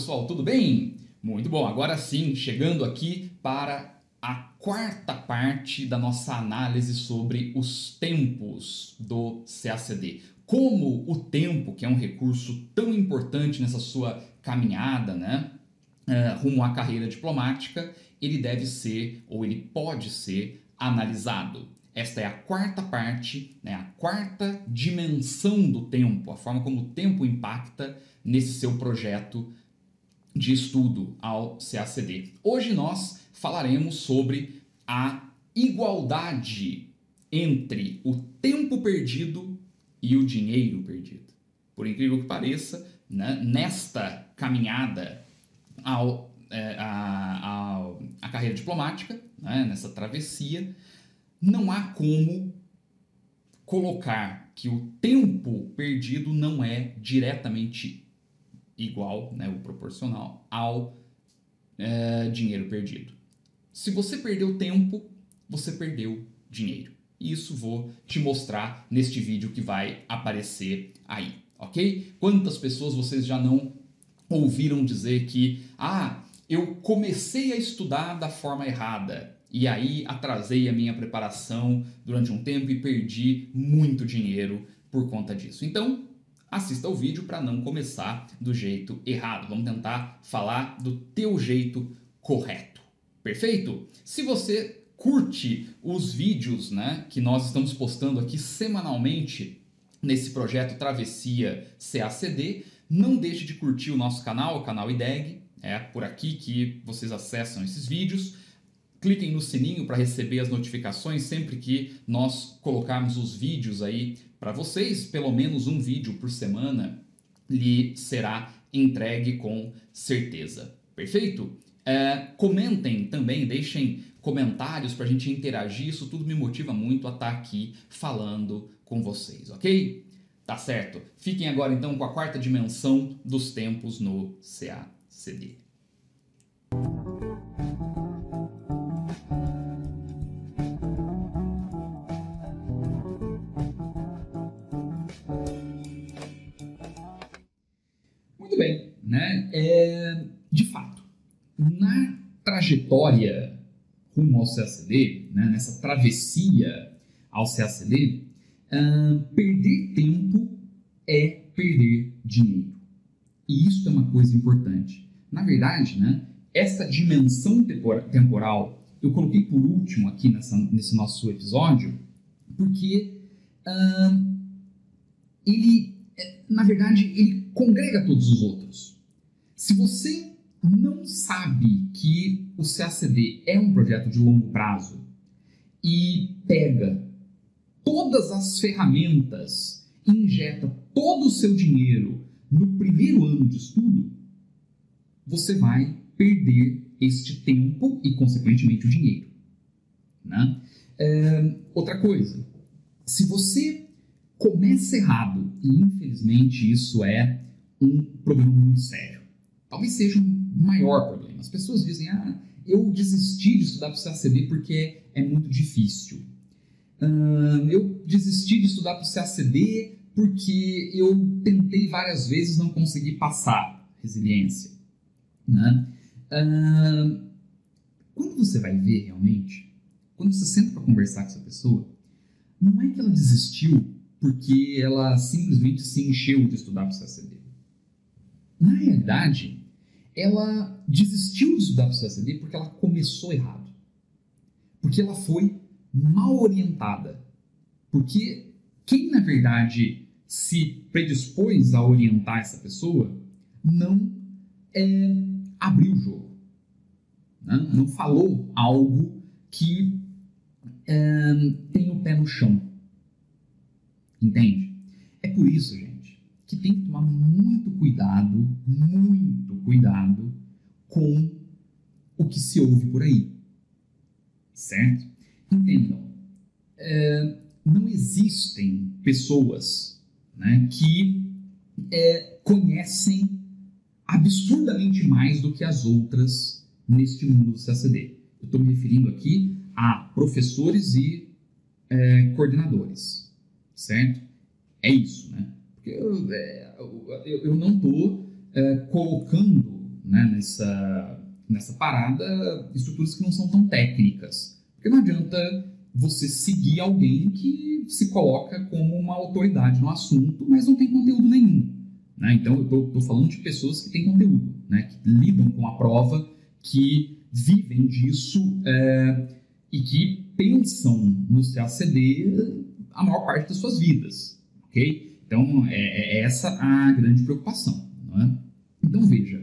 Pessoal, tudo bem? Muito bom, agora sim, chegando aqui para a quarta parte da nossa análise sobre os tempos do CACD. Como o tempo, que é um recurso tão importante nessa sua caminhada, né, uh, rumo à carreira diplomática, ele deve ser ou ele pode ser analisado. Esta é a quarta parte, né, a quarta dimensão do tempo, a forma como o tempo impacta nesse seu projeto de estudo ao CACD. Hoje nós falaremos sobre a igualdade entre o tempo perdido e o dinheiro perdido. Por incrível que pareça, né, nesta caminhada ao, é, a, a, a, carreira diplomática, né, nessa travessia, não há como colocar que o tempo perdido não é diretamente igual, né, o proporcional, ao é, dinheiro perdido. Se você perdeu tempo, você perdeu dinheiro. E isso vou te mostrar neste vídeo que vai aparecer aí, ok? Quantas pessoas vocês já não ouviram dizer que, ah, eu comecei a estudar da forma errada e aí atrasei a minha preparação durante um tempo e perdi muito dinheiro por conta disso. Então, assista o vídeo para não começar do jeito errado. Vamos tentar falar do teu jeito correto. Perfeito? Se você curte os vídeos, né, que nós estamos postando aqui semanalmente nesse projeto Travessia CACD, não deixe de curtir o nosso canal, o canal IDEG. É por aqui que vocês acessam esses vídeos. Cliquem no sininho para receber as notificações sempre que nós colocarmos os vídeos aí para vocês, pelo menos um vídeo por semana lhe será entregue com certeza. Perfeito? É, comentem também, deixem comentários para a gente interagir. Isso tudo me motiva muito a estar tá aqui falando com vocês, ok? Tá certo. Fiquem agora então com a quarta dimensão dos tempos no CACD. Né? É, de fato, na trajetória rumo ao CACD, né, nessa travessia ao CACD, uh, perder tempo é perder dinheiro. E isso é uma coisa importante. Na verdade, né, essa dimensão temporal eu coloquei por último aqui nessa, nesse nosso episódio, porque uh, ele, é, na verdade, ele congrega todos os outros. Se você não sabe que o CACD é um projeto de longo prazo e pega todas as ferramentas, injeta todo o seu dinheiro no primeiro ano de estudo, você vai perder este tempo e, consequentemente, o dinheiro. Né? É, outra coisa, se você começa errado, e infelizmente isso é um problema muito sério, talvez seja um maior problema. As pessoas dizem, ah, eu desisti de estudar para o CACD porque é muito difícil. Eu desisti de estudar para o CACD porque eu tentei várias vezes não consegui passar. Resiliência. Né? Quando você vai ver realmente, quando você senta para conversar com essa pessoa, não é que ela desistiu porque ela simplesmente se encheu de estudar para o CACD. Na realidade, ela desistiu de estudar para o CACD porque ela começou errado. Porque ela foi mal orientada. Porque quem, na verdade, se predispôs a orientar essa pessoa não é, abriu o jogo. Né? Não falou algo que é, tem o pé no chão. Entende? É por isso, gente, que tem que tomar muito cuidado, muito cuidado com o que se ouve por aí. Certo? Entendam, é, não existem pessoas né, que é, conhecem absurdamente mais do que as outras neste mundo do CACD. Eu estou me referindo aqui a professores e é, coordenadores, certo? É isso, né? Porque eu, é, eu, eu não estou é, colocando né, nessa, nessa parada estruturas que não são tão técnicas. Porque não adianta você seguir alguém que se coloca como uma autoridade no assunto, mas não tem conteúdo nenhum. Né? Então, eu estou falando de pessoas que têm conteúdo, né? que lidam com a prova, que vivem disso é, e que pensam no CACD a maior parte das suas vidas. ok? Então, é, é essa a grande preocupação. É? Então, veja,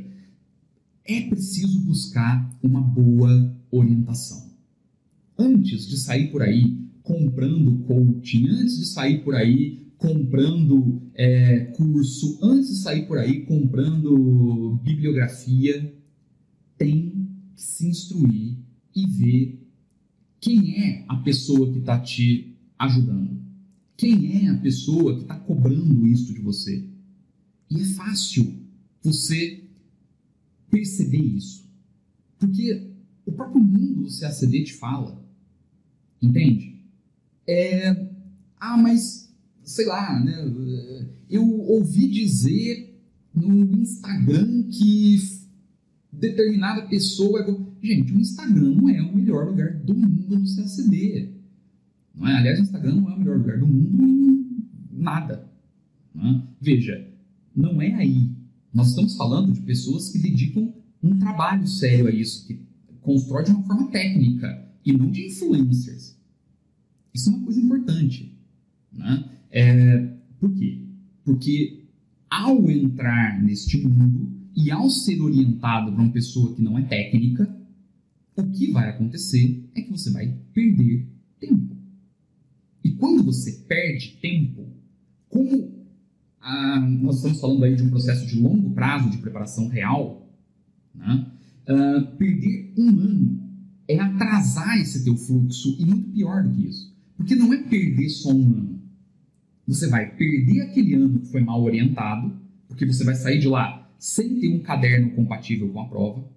é preciso buscar uma boa orientação. Antes de sair por aí comprando coaching, antes de sair por aí comprando é, curso, antes de sair por aí comprando bibliografia, tem que se instruir e ver quem é a pessoa que está te ajudando. Quem é a pessoa que está cobrando isso de você? E é fácil você perceber isso. Porque o próprio mundo do CACD te fala. Entende? É, ah, mas, sei lá, né? Eu ouvi dizer no Instagram que determinada pessoa. É... Gente, o Instagram não é o melhor lugar do mundo no CACD. Não é? Aliás, o Instagram não é o melhor lugar do mundo em nada. Não é? Veja, não é aí nós estamos falando de pessoas que dedicam um trabalho sério a isso, que constrói de uma forma técnica e não de influencers. Isso é uma coisa importante. Né? É, por quê? Porque ao entrar neste mundo e ao ser orientado por uma pessoa que não é técnica, o que vai acontecer é que você vai perder tempo. Quando você perde tempo, como ah, nós estamos falando aí de um processo de longo prazo de preparação real, né? ah, perder um ano é atrasar esse teu fluxo e muito pior do que isso. Porque não é perder só um ano. Você vai perder aquele ano que foi mal orientado, porque você vai sair de lá sem ter um caderno compatível com a prova.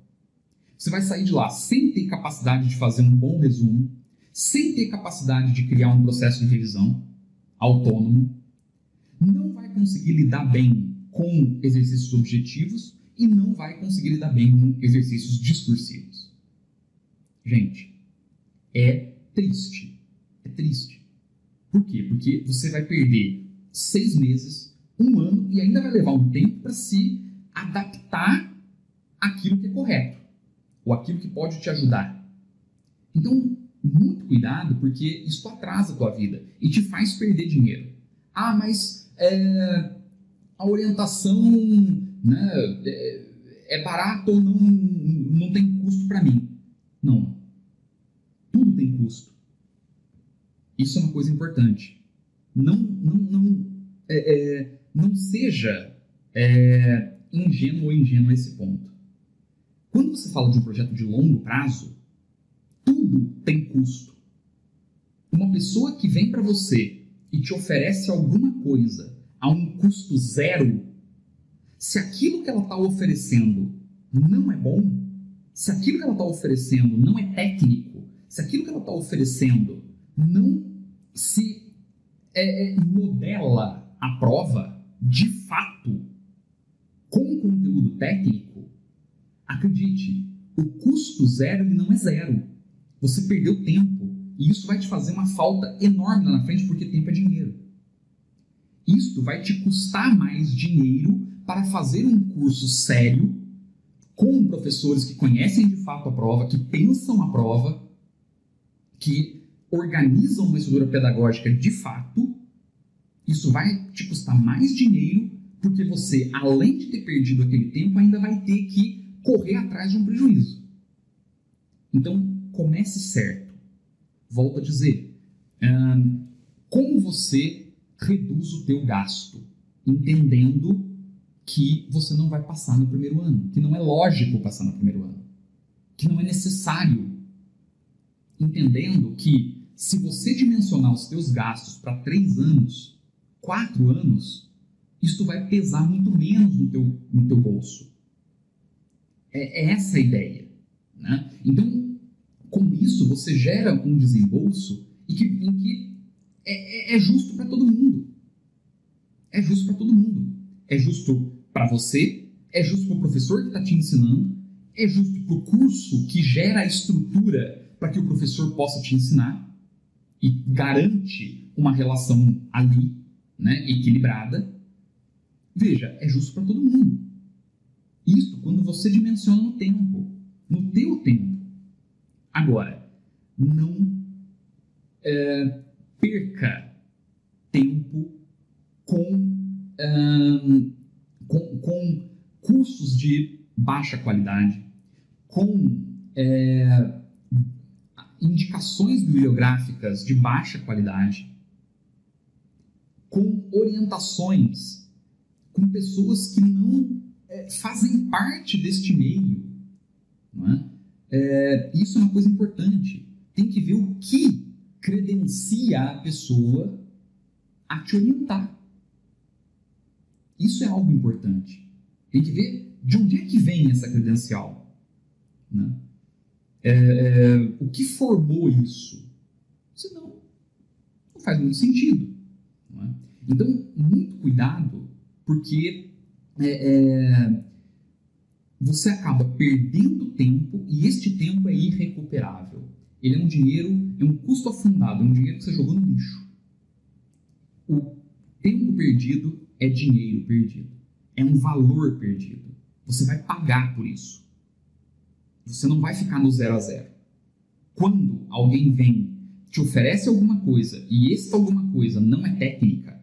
Você vai sair de lá sem ter capacidade de fazer um bom resumo, sem ter capacidade de criar um processo de revisão autônomo, não vai conseguir lidar bem com exercícios objetivos e não vai conseguir lidar bem com exercícios discursivos. Gente, é triste. É triste. Por quê? Porque você vai perder seis meses, um ano e ainda vai levar um tempo para se adaptar àquilo que é correto ou aquilo que pode te ajudar. Então, muito cuidado, porque isso atrasa a tua vida e te faz perder dinheiro. Ah, mas é, a orientação né, é, é barato ou não, não tem custo para mim. Não. Tudo tem custo. Isso é uma coisa importante. Não, não, não, é, é, não seja é, ingênuo ou ingênuo a esse ponto. Quando você fala de um projeto de longo prazo, tudo tem custo. Uma pessoa que vem para você e te oferece alguma coisa a um custo zero, se aquilo que ela está oferecendo não é bom, se aquilo que ela está oferecendo não é técnico, se aquilo que ela está oferecendo não se é, é, modela a prova de fato com conteúdo técnico, acredite, o custo zero não é zero. Você perdeu tempo. E isso vai te fazer uma falta enorme lá na frente, porque tempo é dinheiro. Isto vai te custar mais dinheiro para fazer um curso sério, com professores que conhecem de fato a prova, que pensam a prova, que organizam uma estrutura pedagógica de fato, isso vai te custar mais dinheiro, porque você, além de ter perdido aquele tempo, ainda vai ter que correr atrás de um prejuízo. Então, comece certo. Volto a dizer, hum, como você reduz o teu gasto, entendendo que você não vai passar no primeiro ano, que não é lógico passar no primeiro ano, que não é necessário, entendendo que se você dimensionar os teus gastos para três anos, quatro anos, isto vai pesar muito menos no teu, no teu bolso. É, é essa a ideia. Né? Então, com isso, você gera um desembolso em que, em que é, é, é justo para todo mundo. É justo para todo mundo. É justo para você, é justo para o professor que está te ensinando, é justo para o curso que gera a estrutura para que o professor possa te ensinar e garante uma relação ali, né, equilibrada. Veja, é justo para todo mundo. Isso quando você dimensiona no tempo, no teu tempo. Agora, não é, perca tempo com, com, com, cursos de baixa qualidade, com é, indicações bibliográficas de baixa qualidade, com orientações, com pessoas que não é, fazem parte deste meio. Não é? É, isso é uma coisa importante. Tem que ver o que credencia a pessoa a te orientar. Isso é algo importante. Tem que ver de onde é que vem essa credencial. Né? É, é, o que formou isso? Senão, não faz muito sentido. É? Então, muito cuidado, porque é, é, você acaba perdendo tempo e este tempo é irrecuperável. Ele é um dinheiro, é um custo afundado, é um dinheiro que você jogou no lixo. O tempo perdido é dinheiro perdido. É um valor perdido. Você vai pagar por isso. Você não vai ficar no zero a zero. Quando alguém vem, te oferece alguma coisa e essa alguma coisa não é técnica,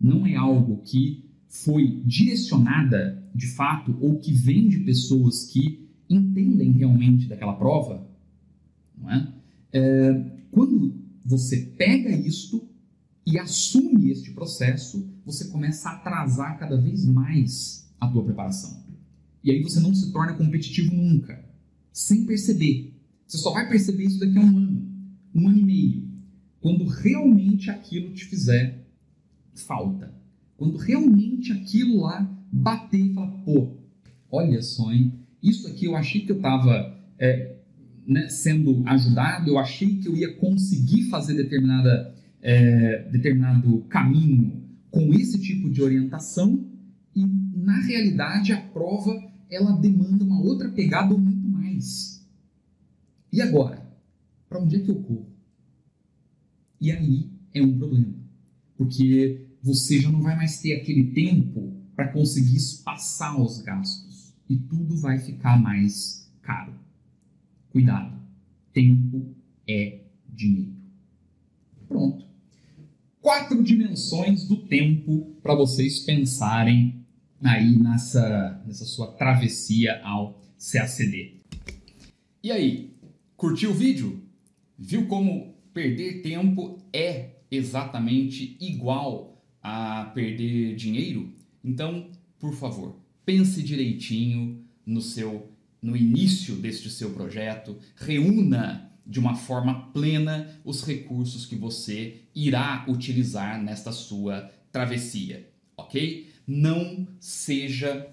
não é algo que foi direcionada de fato ou que vem de pessoas que entendem realmente daquela prova, não é? é quando você pega isto e assume este processo, você começa a atrasar cada vez mais a tua preparação. E aí você não se torna competitivo nunca, sem perceber. Você só vai perceber isso daqui a um ano, um ano e meio, quando realmente aquilo te fizer falta. Quando realmente aquilo lá bater e falar, pô, olha só, hein? Isso aqui eu achei que eu estava é, né, sendo ajudado, eu achei que eu ia conseguir fazer determinada é, determinado caminho com esse tipo de orientação e na realidade a prova ela demanda uma outra pegada ou muito mais. E agora? Para onde é que eu corro? E aí é um problema, porque você já não vai mais ter aquele tempo para conseguir espaçar os gastos e tudo vai ficar mais caro. Cuidado, tempo é dinheiro. Pronto quatro dimensões do tempo para vocês pensarem aí nessa, nessa sua travessia ao CACD. E aí, curtiu o vídeo? Viu como perder tempo é exatamente igual a perder dinheiro? Então, por favor, pense direitinho no seu no início deste seu projeto, reúna de uma forma plena os recursos que você irá utilizar nesta sua travessia, ok? Não seja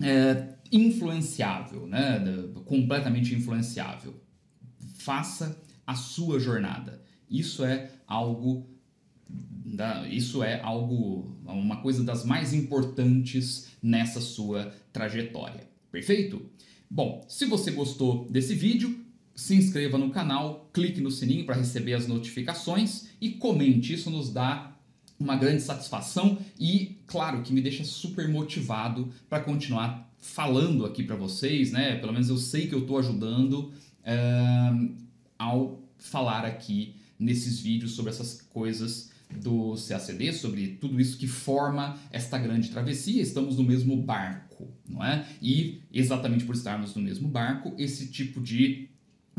é, influenciável, né? completamente influenciável. Faça a sua jornada. Isso é algo isso é algo, uma coisa das mais importantes nessa sua trajetória. Perfeito? Bom, se você gostou desse vídeo, se inscreva no canal, clique no sininho para receber as notificações e comente. Isso nos dá uma grande satisfação e, claro, que me deixa super motivado para continuar falando aqui para vocês, né? Pelo menos eu sei que eu estou ajudando uh, ao falar aqui nesses vídeos sobre essas coisas do CACD, sobre tudo isso que forma esta grande travessia. Estamos no mesmo barco, não é? E exatamente por estarmos no mesmo barco, esse tipo de,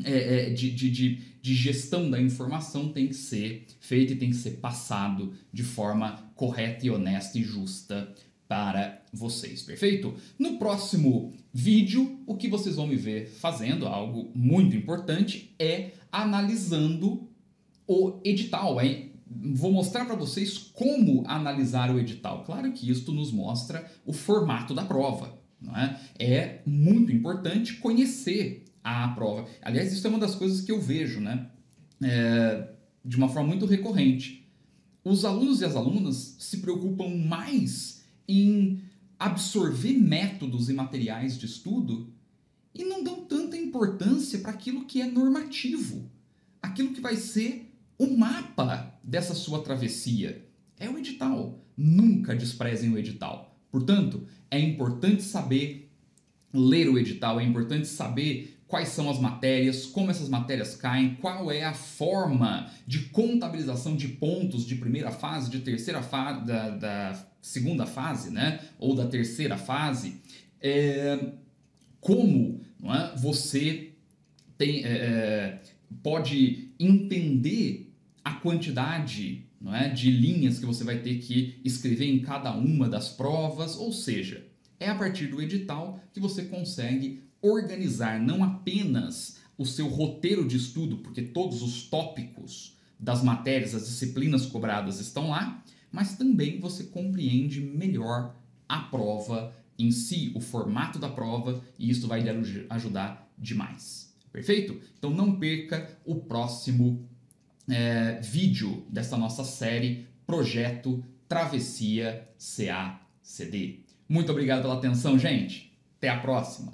é, é, de, de, de, de gestão da informação tem que ser feito e tem que ser passado de forma correta e honesta e justa para vocês, perfeito? No próximo vídeo, o que vocês vão me ver fazendo, algo muito importante, é analisando o edital, hein? Vou mostrar para vocês como analisar o edital. Claro que isto nos mostra o formato da prova. Não é? é muito importante conhecer a prova. Aliás, isso é uma das coisas que eu vejo né? É, de uma forma muito recorrente. Os alunos e as alunas se preocupam mais em absorver métodos e materiais de estudo e não dão tanta importância para aquilo que é normativo, aquilo que vai ser o mapa dessa sua travessia é o edital. Nunca desprezem o edital. Portanto, é importante saber ler o edital, é importante saber quais são as matérias, como essas matérias caem, qual é a forma de contabilização de pontos de primeira fase, de terceira fase, da, da, segunda fase, né? Ou da terceira fase. É, como é, você tem, é, é pode entender a quantidade não é, de linhas que você vai ter que escrever em cada uma das provas, ou seja, é a partir do edital que você consegue organizar não apenas o seu roteiro de estudo, porque todos os tópicos das matérias, as disciplinas cobradas estão lá, mas também você compreende melhor a prova em si, o formato da prova, e isso vai lhe ajudar demais. Perfeito? Então não perca o próximo é, vídeo dessa nossa série Projeto Travessia CA-CD. Muito obrigado pela atenção, gente. Até a próxima.